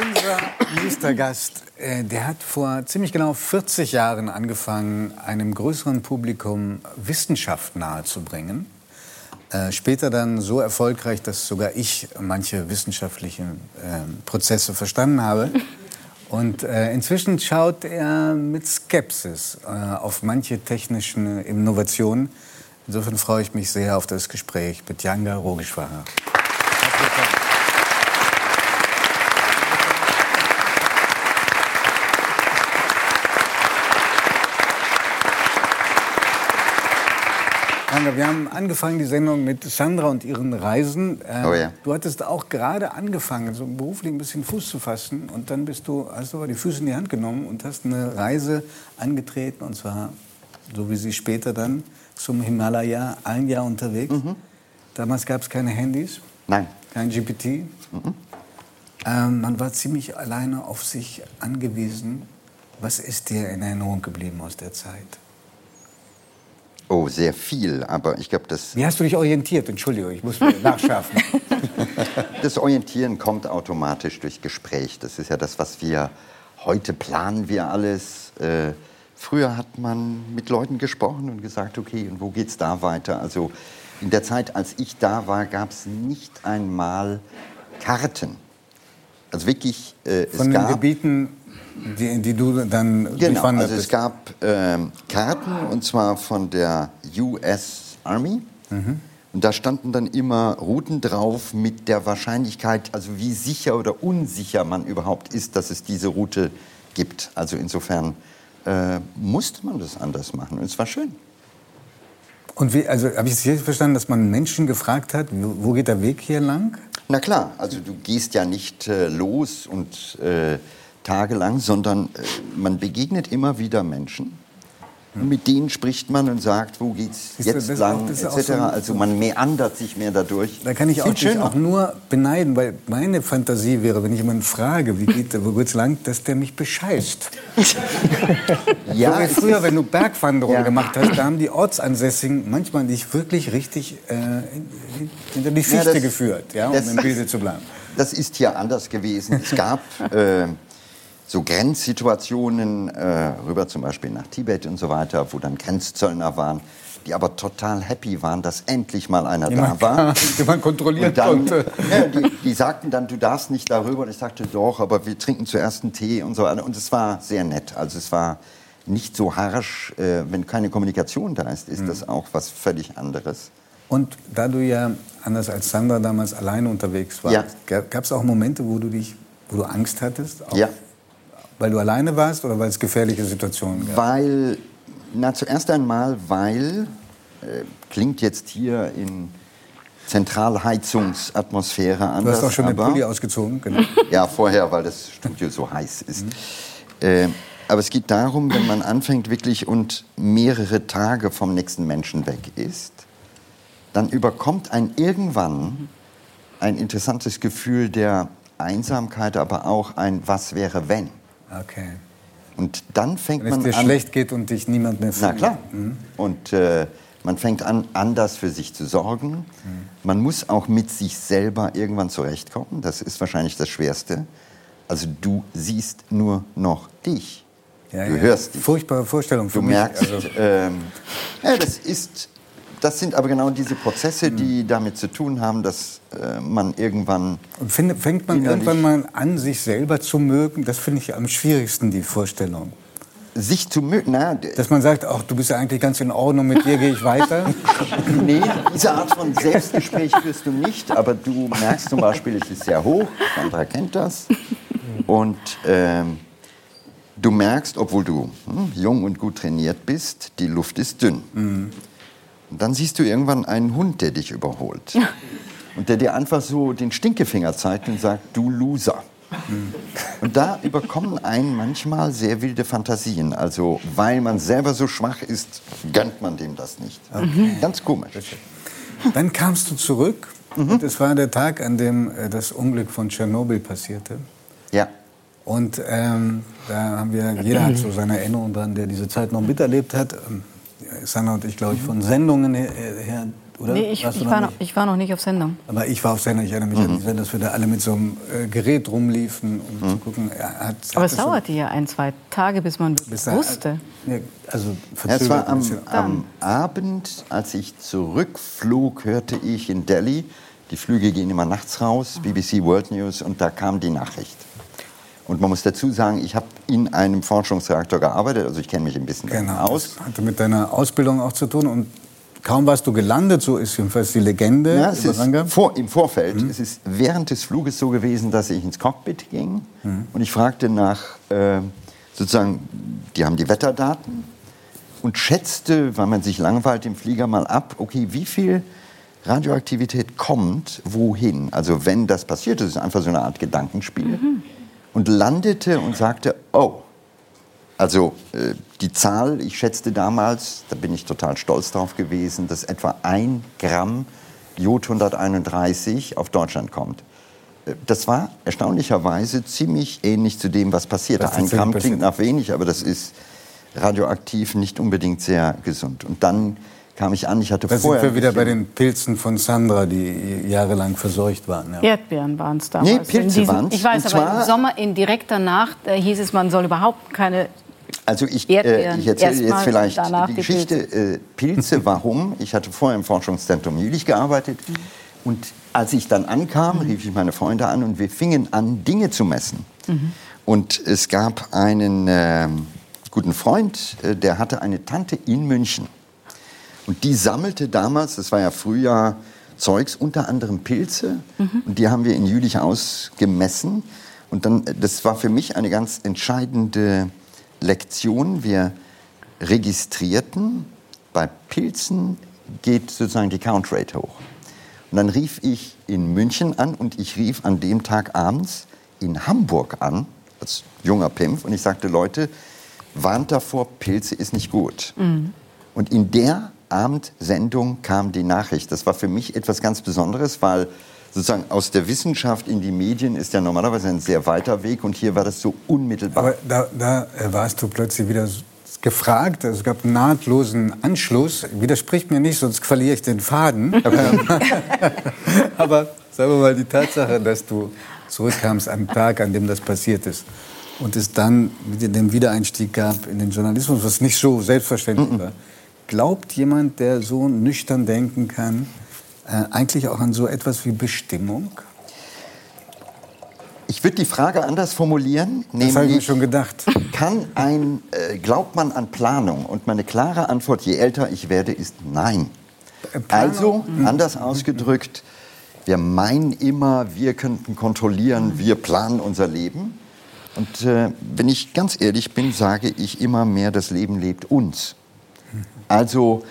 Unser nächster Gast, äh, der hat vor ziemlich genau 40 Jahren angefangen, einem größeren Publikum Wissenschaft nahezubringen. Äh, später dann so erfolgreich, dass sogar ich manche wissenschaftlichen äh, Prozesse verstanden habe. Und äh, inzwischen schaut er mit Skepsis auf manche technischen Innovationen. Insofern freue ich mich sehr auf das Gespräch mit Janga Rogeshwara. Wir haben angefangen die Sendung mit Sandra und ihren Reisen. Äh, oh ja. Du hattest auch gerade angefangen, so beruflich ein bisschen Fuß zu fassen. Und dann bist du, hast du aber die Füße in die Hand genommen und hast eine Reise angetreten. Und zwar, so wie sie später dann, zum Himalaya, ein Jahr unterwegs. Mhm. Damals gab es keine Handys. Nein. Kein GPT. Mhm. Ähm, man war ziemlich alleine auf sich angewiesen. Was ist dir in Erinnerung geblieben aus der Zeit? Oh, sehr viel, aber ich glaube, das... Wie hast du dich orientiert? Entschuldigung, ich muss mir nachschärfen. das Orientieren kommt automatisch durch Gespräch. Das ist ja das, was wir... Heute planen wir alles. Äh, früher hat man mit Leuten gesprochen und gesagt, okay, und wo geht's da weiter? Also in der Zeit, als ich da war, gab es nicht einmal Karten. Also wirklich, äh, Von den Gebieten die, die du dann Genau, also es gab ähm, Karten und zwar von der US Army. Mhm. Und da standen dann immer Routen drauf mit der Wahrscheinlichkeit, also wie sicher oder unsicher man überhaupt ist, dass es diese Route gibt. Also insofern äh, musste man das anders machen und es war schön. Und wie, also habe ich es richtig verstanden, dass man Menschen gefragt hat, wo, geht der Weg hier lang? Na klar, also du gehst ja nicht äh, los und äh, tagelang, sondern äh, man begegnet immer wieder Menschen. Und mit denen spricht man und sagt, wo geht's jetzt das lang, etc. So also man meandert sich mehr dadurch. Da kann ich auch, dich auch nur beneiden, weil meine Fantasie wäre, wenn ich jemanden frage, wie geht, wo geht's lang, dass der mich bescheißt. ja, so früher, wenn du Bergwanderungen ja. gemacht hast, da haben die Ortsansässigen manchmal dich wirklich richtig äh, hinter die Fichte ja, das, geführt, ja, um das, im Bilde zu bleiben. Das ist hier anders gewesen. Es gab äh, so Grenzsituationen äh, rüber zum Beispiel nach Tibet und so weiter, wo dann Grenzzöllner waren, die aber total happy waren, dass endlich mal einer Jemand da war. Den man kontrollieren dann, konnte. Ja, die, die, sagten dann, du darfst nicht darüber. Und ich sagte, doch, aber wir trinken zuerst einen Tee und so weiter. Und es war sehr nett. Also es war nicht so harsch. Äh, wenn keine Kommunikation da ist, ist mhm. das auch was völlig anderes. Und da du ja, anders als Sandra damals alleine unterwegs warst, ja. gab es auch Momente, wo du dich, wo du Angst hattest? ja. Weil du alleine warst oder weil es gefährliche Situationen gab? Weil, na zuerst einmal, weil, äh, klingt jetzt hier in Zentralheizungsatmosphäre anders. Du hast auch schon den Pulli ausgezogen, genau. ja, vorher, weil das Studio so heiß ist. Mhm. Äh, aber es geht darum, wenn man anfängt wirklich und mehrere Tage vom nächsten Menschen weg ist, dann überkommt ein irgendwann ein interessantes Gefühl der Einsamkeit, aber auch ein Was wäre wenn. Okay. Und dann fängt man an. Wenn es dir schlecht geht und dich niemand mehr findet. Na klar. Mhm. Und äh, man fängt an, anders für sich zu sorgen. Mhm. Man muss auch mit sich selber irgendwann zurechtkommen. Das ist wahrscheinlich das Schwerste. Also du siehst nur noch dich. Ja, du ja. hörst dich. Furchtbare Vorstellung für du mich. merkst, also. ähm, ja, das ist das sind aber genau diese Prozesse, die damit zu tun haben, dass äh, man irgendwann. Und find, fängt man irgendwann mal an, sich selber zu mögen? Das finde ich am schwierigsten, die Vorstellung. Sich zu mögen, na, Dass man sagt, ach, du bist ja eigentlich ganz in Ordnung, mit dir gehe ich weiter. nee, diese Art von Selbstgespräch führst du nicht, aber du merkst zum Beispiel, es ist sehr hoch, Sandra kennt das. Und ähm, du merkst, obwohl du hm, jung und gut trainiert bist, die Luft ist dünn. Mhm. Und dann siehst du irgendwann einen Hund, der dich überholt. Und der dir einfach so den Stinkefinger zeigt und sagt, du Loser. Und da überkommen einen manchmal sehr wilde Fantasien. Also, weil man selber so schwach ist, gönnt man dem das nicht. Okay. Ganz komisch. Dann kamst du zurück. Mhm. Und es war der Tag, an dem äh, das Unglück von Tschernobyl passierte. Ja. Und ähm, da haben wir, jeder hat so seine Erinnerungen dran, der diese Zeit noch miterlebt hat. Sanna und ich, glaube ich, von Sendungen her, her oder? Nee, ich, ich, war noch, ich, war noch, nicht auf Sendung. Aber ich war auf Sendung. Ich erinnere mich mhm. an die Sendung, dass wir da alle mit so einem äh, Gerät rumliefen, um mhm. zu gucken. Hat, hat Aber es dauerte ja ein, zwei Tage, bis man bis wusste. Da, also ja, es war am, am Abend, als ich zurückflog, hörte ich in Delhi, die Flüge gehen immer nachts raus, BBC World News, und da kam die Nachricht. Und man muss dazu sagen, ich habe in einem Forschungsreaktor gearbeitet, also ich kenne mich ein bisschen genau, aus. Das hatte mit deiner Ausbildung auch zu tun und Kaum warst du gelandet, so ist jedenfalls die Legende. Ja, es ist vor, Im Vorfeld, mhm. es ist während des Fluges so gewesen, dass ich ins Cockpit ging mhm. und ich fragte nach, äh, sozusagen, die haben die Wetterdaten und schätzte, weil man sich langweilt im Flieger mal ab, okay, wie viel Radioaktivität kommt wohin? Also wenn das passiert, das ist einfach so eine Art Gedankenspiel. Mhm. Und landete und sagte, oh, also äh, die Zahl, ich schätzte damals, da bin ich total stolz drauf gewesen, dass etwa ein Gramm Jod 131 auf Deutschland kommt. Äh, das war erstaunlicherweise ziemlich ähnlich zu dem, was passierte. Ein Gramm klingt nach wenig, aber das ist radioaktiv nicht unbedingt sehr gesund. Und dann kam ich an, ich hatte da vorher... sind wir wieder bei den Pilzen von Sandra, die jahrelang verseucht waren. Ja. Erdbeeren waren es damals. Nee, Pilze waren es. Ich weiß, aber im Sommer, in direkt danach, äh, hieß es, man soll überhaupt keine also ich, äh, ich erzähle jetzt vielleicht die Geschichte äh, Pilze, warum. Ich hatte vorher im Forschungszentrum Jülich gearbeitet. Mhm. Und als ich dann ankam, mhm. rief ich meine Freunde an und wir fingen an, Dinge zu messen. Mhm. Und es gab einen äh, guten Freund, äh, der hatte eine Tante in München. Und die sammelte damals, das war ja Frühjahr, Zeugs, unter anderem Pilze. Mhm. Und die haben wir in Jülich ausgemessen. Und dann, das war für mich eine ganz entscheidende Lektion. Wir registrierten, bei Pilzen geht sozusagen die Count Rate hoch. Und dann rief ich in München an und ich rief an dem Tag abends in Hamburg an, als junger Pimpf, und ich sagte, Leute, warnt davor, Pilze ist nicht gut. Mhm. Und in der Abendsendung kam die Nachricht. Das war für mich etwas ganz Besonderes, weil sozusagen aus der Wissenschaft in die Medien ist ja normalerweise ein sehr weiter Weg und hier war das so unmittelbar. Aber da, da warst du plötzlich wieder gefragt, es gab einen nahtlosen Anschluss. Widerspricht mir nicht, sonst verliere ich den Faden. Aber sagen wir mal die Tatsache, dass du zurückkamst am Tag, an dem das passiert ist und es dann den Wiedereinstieg gab in den Journalismus, was nicht so selbstverständlich war. Glaubt jemand, der so nüchtern denken kann, äh, eigentlich auch an so etwas wie Bestimmung? Ich würde die Frage anders formulieren. Das habe ich mir schon gedacht. Kann ein, äh, glaubt man an Planung? Und meine klare Antwort, je älter ich werde, ist nein. Äh, Planung? Also, mhm. anders ausgedrückt, wir meinen immer, wir könnten kontrollieren, wir planen unser Leben. Und äh, wenn ich ganz ehrlich bin, sage ich immer mehr, das Leben lebt uns. Also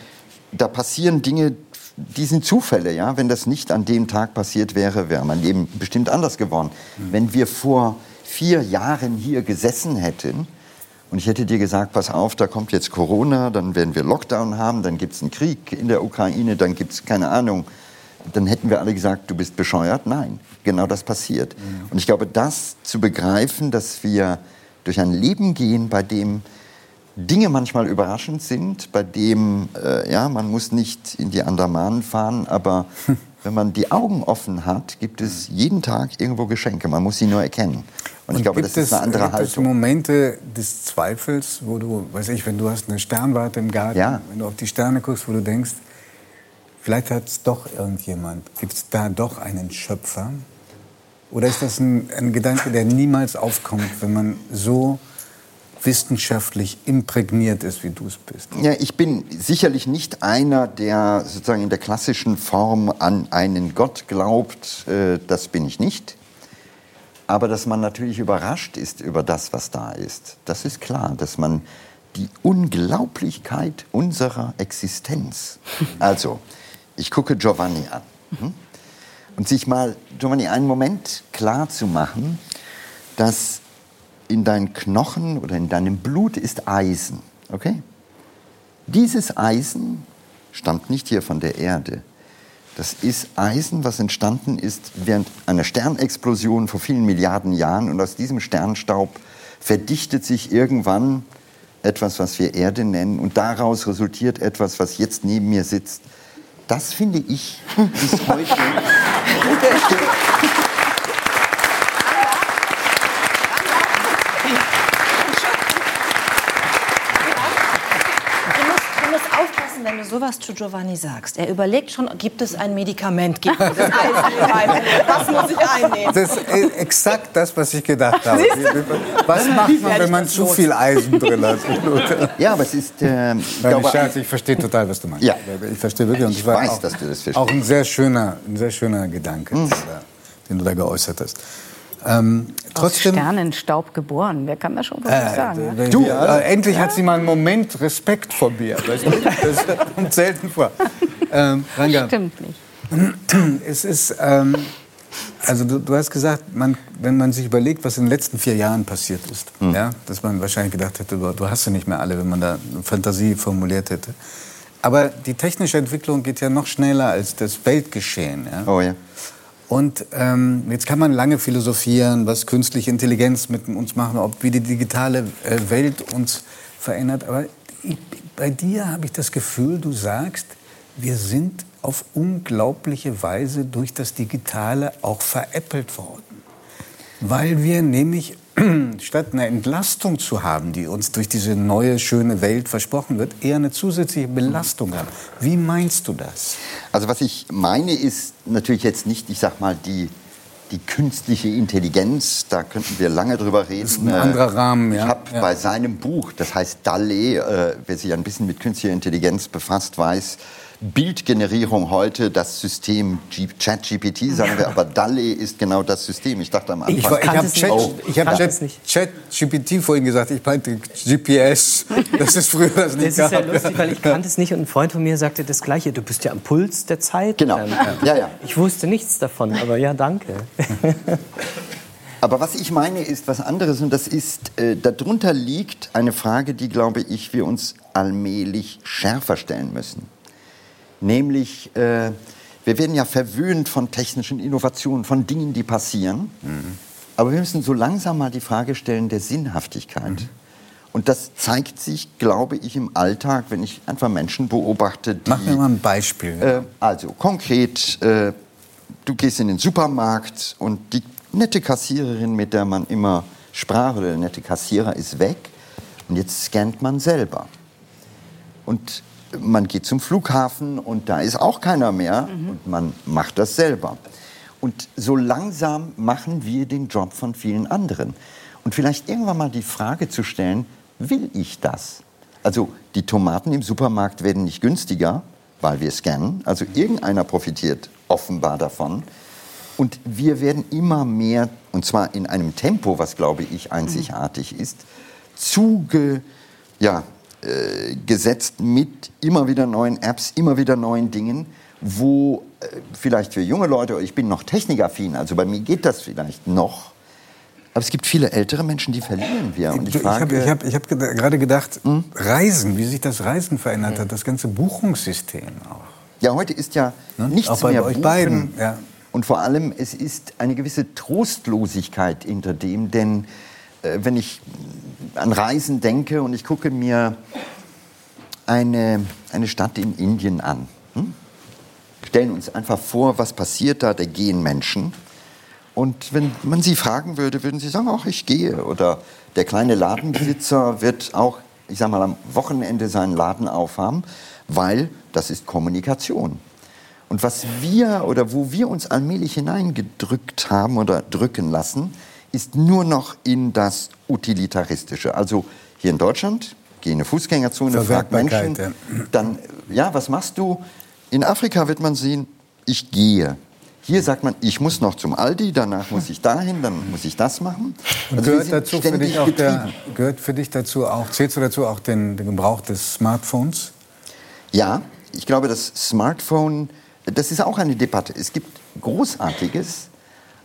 da passieren Dinge, die sind Zufälle, ja. Wenn das nicht an dem Tag passiert wäre, wäre mein Leben bestimmt anders geworden. Mhm. Wenn wir vor vier Jahren hier gesessen hätten und ich hätte dir gesagt, pass auf, da kommt jetzt Corona, dann werden wir Lockdown haben, dann gibt es einen Krieg in der Ukraine, dann gibt es keine Ahnung, dann hätten wir alle gesagt, du bist bescheuert. Nein, genau das passiert. Mhm. Und ich glaube, das zu begreifen, dass wir durch ein Leben gehen, bei dem Dinge manchmal überraschend sind, bei dem äh, ja, man muss nicht in die Andamanen fahren, aber wenn man die Augen offen hat, gibt es jeden Tag irgendwo Geschenke. Man muss sie nur erkennen. Und, Und ich glaube, das ist eine andere gibt Haltung. Gibt es Momente des Zweifels, wo du, weiß ich, wenn du hast eine Sternwarte im Garten, ja. wenn du auf die Sterne guckst, wo du denkst, vielleicht hat es doch irgendjemand, gibt es da doch einen Schöpfer? Oder ist das ein, ein Gedanke, der niemals aufkommt, wenn man so wissenschaftlich imprägniert ist, wie du es bist? Ja, ich bin sicherlich nicht einer, der sozusagen in der klassischen Form an einen Gott glaubt. Äh, das bin ich nicht. Aber dass man natürlich überrascht ist über das, was da ist, das ist klar. Dass man die Unglaublichkeit unserer Existenz. Also, ich gucke Giovanni an. Hm? Und sich mal, Giovanni, einen Moment klar zu machen, dass in deinen Knochen oder in deinem Blut ist Eisen. Okay? Dieses Eisen stammt nicht hier von der Erde. Das ist Eisen, was entstanden ist während einer Sternexplosion vor vielen Milliarden Jahren. Und aus diesem Sternstaub verdichtet sich irgendwann etwas, was wir Erde nennen. Und daraus resultiert etwas, was jetzt neben mir sitzt. das finde ich bis heute. Du musst, du musst aufpassen, wenn du sowas zu Giovanni sagst. Er überlegt schon, gibt es ein Medikament gegen das Eisen in meinem Blut? Was muss ich einnehmen? Das ist exakt das, was ich gedacht habe. Was macht man, wenn man zu viel Eisen drin hat? Ja, aber es ist. Äh, ich glaube, ich, scherze, ich verstehe total, was du meinst. Ja. Ich verstehe wirklich. Und Ich es weiß, auch, dass du das verstehst. Auch ein sehr schöner, ein sehr schöner Gedanke, da, den du da geäußert hast. Ähm, Aus trotzdem, Sternenstaub geboren. Wer kann das schon wirklich sagen? ne? du, äh, endlich hat sie mal einen Moment Respekt vor mir. Weißt du? Das kommt selten vor. Ähm, Ranga, Stimmt nicht. es ist, ähm, also du, du hast gesagt, man, wenn man sich überlegt, was in den letzten vier Jahren passiert ist, ja, dass man wahrscheinlich gedacht hätte, du, du hast sie nicht mehr alle, wenn man da eine Fantasie formuliert hätte. Aber die technische Entwicklung geht ja noch schneller als das Weltgeschehen. Ja? Oh ja. Und ähm, jetzt kann man lange philosophieren, was künstliche Intelligenz mit uns machen, ob wie die digitale äh, Welt uns verändert. Aber ich, bei dir habe ich das Gefühl, du sagst, wir sind auf unglaubliche Weise durch das Digitale auch veräppelt worden. Weil wir nämlich statt eine Entlastung zu haben, die uns durch diese neue, schöne Welt versprochen wird, eher eine zusätzliche Belastung haben. Wie meinst du das? Also was ich meine ist natürlich jetzt nicht, ich sag mal, die, die künstliche Intelligenz, da könnten wir lange drüber reden. ist ein anderer Rahmen, ja. Ich habe Ja. bei seinem Buch, das heißt DALE, äh, wer sich ein bisschen mit künstlicher Intelligenz befasst, weiß, Bildgenerierung heute, das System ChatGPT, sagen wir, aber DALE ist genau das System. Ich dachte am Anfang, Ich, ich kannte habe es Chat, nicht. ich hab Kannte Chat, es nicht. Chat GPT vorhin gesagt, ich meinte GPS. Das ist früher das Das nicht ist ja lustig, weil ich kannte es nicht und ein Freund von mir sagte das Gleiche. Du bist ja am Puls der Zeit. Genau. Ähm, Ja, ja. Ich wusste nichts davon, aber ja, danke. Aber was ich meine, ist was anderes und das ist, äh, darunter liegt eine Frage, die, glaube ich, wir uns allmählich schärfer stellen müssen. Nämlich, äh, wir werden ja verwöhnt von technischen Innovationen, von Dingen, die passieren. Aber wir müssen so langsam mal die Frage stellen der Sinnhaftigkeit. Und das zeigt sich, glaube ich, im Alltag, wenn ich einfach Menschen beobachte, die... Mach mir mal ein Beispiel. Äh, also konkret, äh, du gehst in den Supermarkt und die nette Kassiererin, mit der man immer sprach, oder der nette Kassierer ist weg und jetzt scannt man selber. Und man geht zum Flughafen und da ist auch keiner mehr und man macht das selber. Und so langsam machen wir den Job von vielen anderen. Und vielleicht irgendwann mal die Frage zu stellen, will ich das? Also die Tomaten im Supermarkt werden nicht günstiger, weil wir scannen. Also irgendeiner profitiert offenbar davon. Und wir werden immer mehr, und zwar in einem Tempo, was glaube ich einzigartig ist, zuge, ja, äh, gesetzt mit immer wieder neuen Apps, immer wieder neuen Dingen, wo äh, vielleicht für junge Leute, ich bin noch technikaffin, also bei mir geht das vielleicht noch, aber es gibt viele ältere Menschen, die verlieren wir. Und ich ich habe hab, hab gerade gedacht, Reisen, wie sich das Reisen verändert hat, das ganze Buchungssystem auch. Ja, heute ist ja Ne? nichts Auch bei mehr euch buchen. beiden, ja. Und vor allem, es ist eine gewisse Trostlosigkeit hinter dem, denn wenn ich an Reisen denke und ich gucke mir eine, eine Stadt in Indien an, hm? stellen uns einfach vor, was passiert da, da gehen Menschen. Und wenn man sie fragen würde, würden sie sagen, ach, ich gehe. Oder der kleine Ladenbesitzer wird auch, ich sag mal, am Wochenende seinen Laden aufhaben, weil das ist Kommunikation. Und was wir oder wo wir uns allmählich hineingedrückt haben oder drücken lassen, ist nur noch in das Utilitaristische. Also hier in Deutschland, gehe in eine Fußgängerzone, frag Verwertbarkeit, Menschen, dann, ja, was machst du? In Afrika wird man sehen, ich gehe. Hier sagt man, ich muss noch zum Aldi, danach muss ich dahin, dann muss ich das machen. Und Also gehört, dazu für dich auch der, gehört für dich dazu auch, zählst du dazu auch den, den Gebrauch des Smartphones? Ja, ich glaube, das Smartphone, das ist auch eine Debatte. Es gibt Großartiges,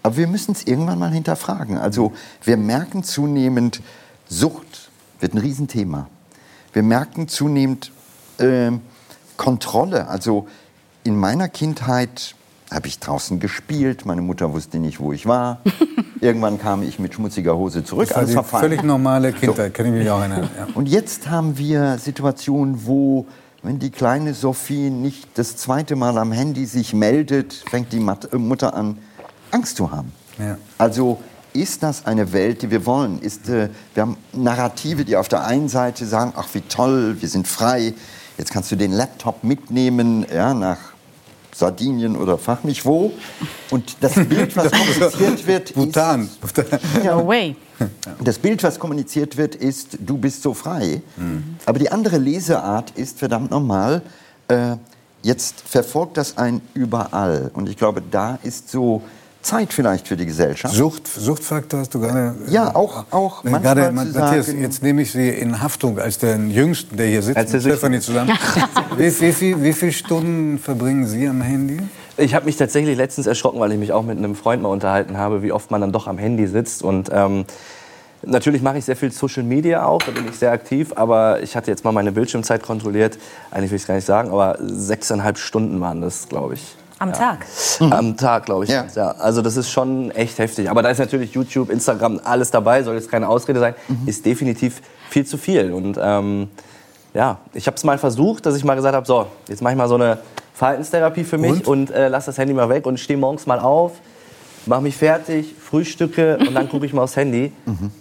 aber wir müssen es irgendwann mal hinterfragen. Also wir merken zunehmend, Sucht wird ein Riesenthema. Wir merken zunehmend ähm, Kontrolle. Also in meiner Kindheit habe ich draußen gespielt, meine Mutter wusste nicht, wo ich war. Irgendwann kam ich mit schmutziger Hose zurück. Das war alles die verfallen. völlig normale Kindheit, kann ich mich auch erinnern. Ja. Und jetzt haben wir Situationen, wo wenn die kleine Sophie nicht das zweite Mal am Handy sich meldet, fängt die äh, Mutter an, Angst zu haben. Ja. Also ist das eine Welt, die wir wollen? Ist, äh, wir haben Narrative, die auf der einen Seite sagen, ach wie toll, wir sind frei, jetzt kannst du den Laptop mitnehmen ja, nach Sardinien oder frag mich wo. Und das Bild, was kommuniziert wird, Bhutan. No way. das Bild, was kommuniziert wird, ist, du bist so frei. Aber die andere Leseart ist, verdammt nochmal, äh, jetzt verfolgt das ein überall. Und ich glaube, da ist so Zeit vielleicht für die Gesellschaft. Sucht, Suchtfaktor hast du gerade. Ja, auch- auch Nee, manchmal gerade, Matthias, sagen- jetzt nehme ich Sie in Haftung als den Jüngsten, der hier sitzt, Als mit Stefanie zusammen. wie, wie, viel, wie viele Stunden verbringen Sie am Handy? Ich habe mich tatsächlich letztens erschrocken, weil ich mich auch mit einem Freund mal unterhalten habe, wie oft man dann doch am Handy sitzt. Und ähm, natürlich mache ich sehr viel Social Media auch, da bin ich sehr aktiv. Aber ich hatte jetzt mal meine Bildschirmzeit kontrolliert. Eigentlich will ich es gar nicht sagen, aber sechseinhalb Stunden waren das, glaube ich. Am Tag. Am Tag, glaube ich. Ja. Ja. Also das ist schon echt heftig. Aber da ist natürlich YouTube, Instagram, alles dabei, soll jetzt keine Ausrede sein, ist definitiv viel zu viel. Und ähm, ja, ich habe es mal versucht, dass ich mal gesagt habe, so, jetzt mache ich mal so eine Verhaltenstherapie für mich und, äh, lass das Handy mal weg und stehe morgens mal auf, mache mich fertig, frühstücke und dann gucke ich mal aufs Handy.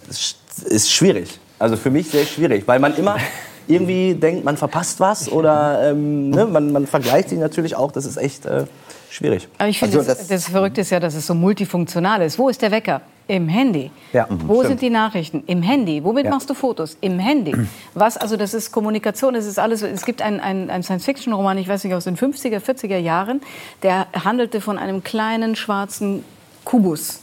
Das ist schwierig. Also für mich sehr schwierig, weil man immer irgendwie denkt, man verpasst was oder ähm, ne, man, man vergleicht sich natürlich auch. Das ist echt äh, schwierig. Aber ich finde, Also das, das- das Verrückte ist ja, dass es so multifunktional ist. Wo ist der Wecker? Im Handy. Ja, Wo stimmt. sind die Nachrichten? Im Handy. Womit Ja. machst du Fotos? Im Handy. Was, also das ist Kommunikation, es ist alles. Es gibt einen, einen, einen Science-Fiction-Roman, ich weiß nicht, aus den 50er, 40er Jahren, der handelte von einem kleinen schwarzen Kubus.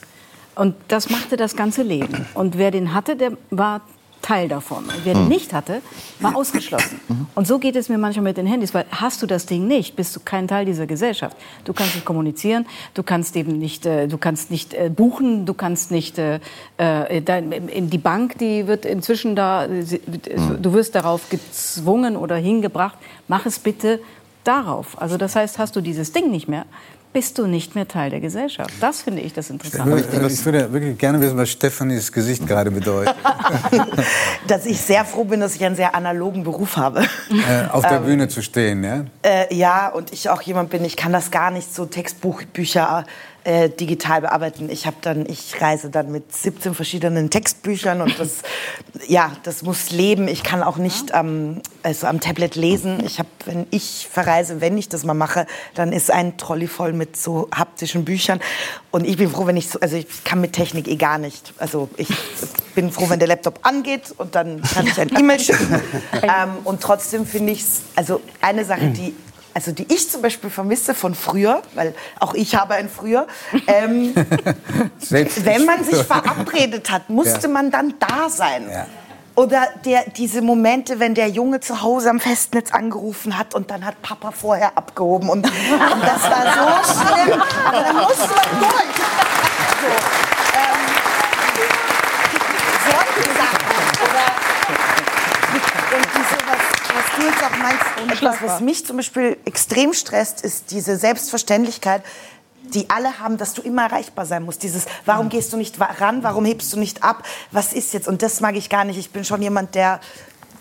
Und das machte das ganze Leben. Und wer den hatte, der war Teil davon. Und wer den nicht hatte, war ausgeschlossen. Und so geht es mir manchmal mit den Handys, weil hast du das Ding nicht, bist du kein Teil dieser Gesellschaft. Du kannst nicht kommunizieren, du kannst eben nicht, äh, du kannst nicht äh, buchen, du kannst nicht äh, äh, dein, in die Bank, die wird inzwischen da, äh, sie- du wirst darauf gezwungen oder hingebracht, mach es bitte darauf. Also das heißt, hast du dieses Ding nicht mehr, bist du nicht mehr Teil der Gesellschaft. Das finde ich das Ich Interessante. würde, ich würde wirklich gerne wissen, was Stefanis Gesicht gerade bedeutet. dass ich sehr froh bin, dass ich einen sehr analogen Beruf habe. äh, auf der Bühne zu stehen, ja? Äh, ja, und ich auch jemand bin, ich kann das gar nicht so Textbuchbücher äh, digital bearbeiten. Ich habe dann, ich reise dann mit 17 verschiedenen Textbüchern und das, ja, das muss leben. Ich kann auch nicht ähm, also am Tablet lesen. Ich habe, wenn ich verreise, wenn ich das mal mache, dann ist ein Trolley voll mit so haptischen Büchern. Und ich bin froh, wenn ich so, also ich kann mit Technik eh gar nicht. Also ich bin froh, wenn der Laptop angeht und dann kann ich ein E-Mail schicken. ähm, und trotzdem finde ich es, also eine Sache, die also die ich zum Beispiel vermisse von früher, weil auch ich habe ein früher, ähm, wenn man sich verabredet hat, musste Ja. man dann da sein. Ja. Oder der, diese Momente, wenn der Junge zu Hause am Festnetz angerufen hat und dann hat Papa vorher abgehoben und, und das war so schlimm, aber dann musste man durch. So, ähm, solche Sachen. Oder und diese, auch meinst, etwas, was mich zum Beispiel extrem stresst, ist diese Selbstverständlichkeit, die alle haben, dass du immer erreichbar sein musst. Dieses, warum gehst du nicht ran, warum hebst du nicht ab, was ist jetzt? Und das mag ich gar nicht. Ich bin schon jemand, der,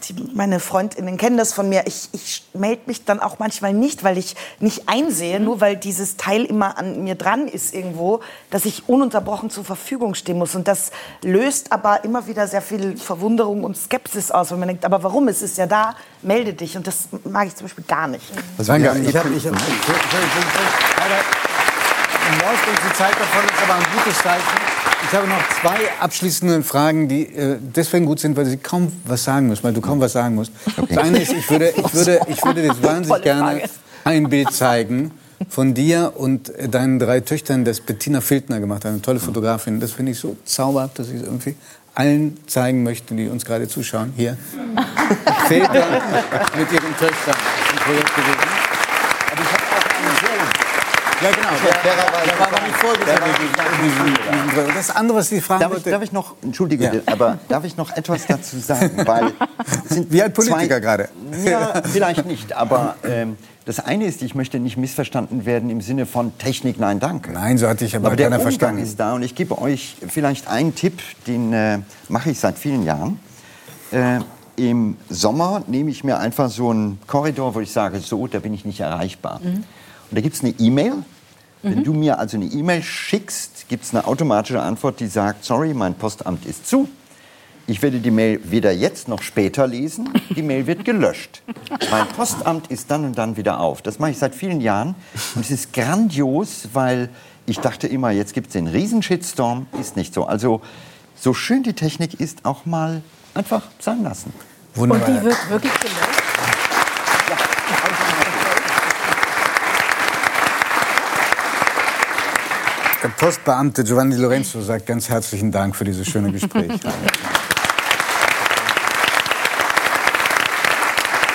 die, meine Freundinnen kennen das von mir, ich, ich melde mich dann auch manchmal nicht, weil ich nicht einsehe, nur weil dieses Teil immer an mir dran ist irgendwo, dass ich ununterbrochen zur Verfügung stehen muss. Und das löst aber immer wieder sehr viel Verwunderung und Skepsis aus, wenn man denkt, aber warum? Es ist ja da, melde dich. Und das mag ich zum Beispiel gar nicht. Danke. Ich habe, ich habe, im Laufe die Zeit davon ist aber ein gutes Zeichen. Ich habe noch zwei abschließende Fragen, die äh, deswegen gut sind, weil Sie kaum was sagen müssen, weil du kaum was sagen musst. Das eine ist, ich würde, ich würde, ich würde jetzt wahnsinnig gerne ein Bild zeigen von dir und deinen drei Töchtern, das Bettina Filtner gemacht hat, eine tolle Fotografin. Das finde ich so zauberhaft, dass ich es irgendwie allen zeigen möchte, die uns gerade zuschauen. Hier. Väter mit ihren Töchtern im Projekt gewesen. Aber ich habe auch eine sehr ja, genau. Der, der war aber nicht vorgesehen. Das andere, was ich fragen Darf ich, wollte. darf ich noch, entschuldige, Ja. aber darf ich noch etwas dazu sagen? Weil sind Wie ein Politiker zwei- gerade. Ja, vielleicht nicht, aber ähm, das eine ist, ich möchte nicht missverstanden werden im Sinne von Technik, nein, danke. Nein, so hatte ich aber Aber der keiner Umgang verstanden. ist da und ich gebe euch vielleicht einen Tipp, den äh, mache ich seit vielen Jahren. Äh, im Sommer nehme ich mir einfach so einen Korridor, wo ich sage, so, da bin ich nicht erreichbar. Und da gibt es eine E-Mail. Wenn du mir also eine E-Mail schickst, gibt es eine automatische Antwort, die sagt, sorry, mein Postamt ist zu. Ich werde die Mail weder jetzt noch später lesen. Die Mail wird gelöscht. Mein Postamt ist dann und dann wieder auf. Das mache ich seit vielen Jahren. Und es ist grandios, weil ich dachte immer, jetzt gibt es den Riesenshitstorm. Ist nicht so. Also, so schön die Technik ist, auch mal einfach sein lassen. Und die wird wirklich gelöscht. Der Postbeamte Giovanni Lorenzo sagt ganz herzlichen Dank für dieses schöne Gespräch.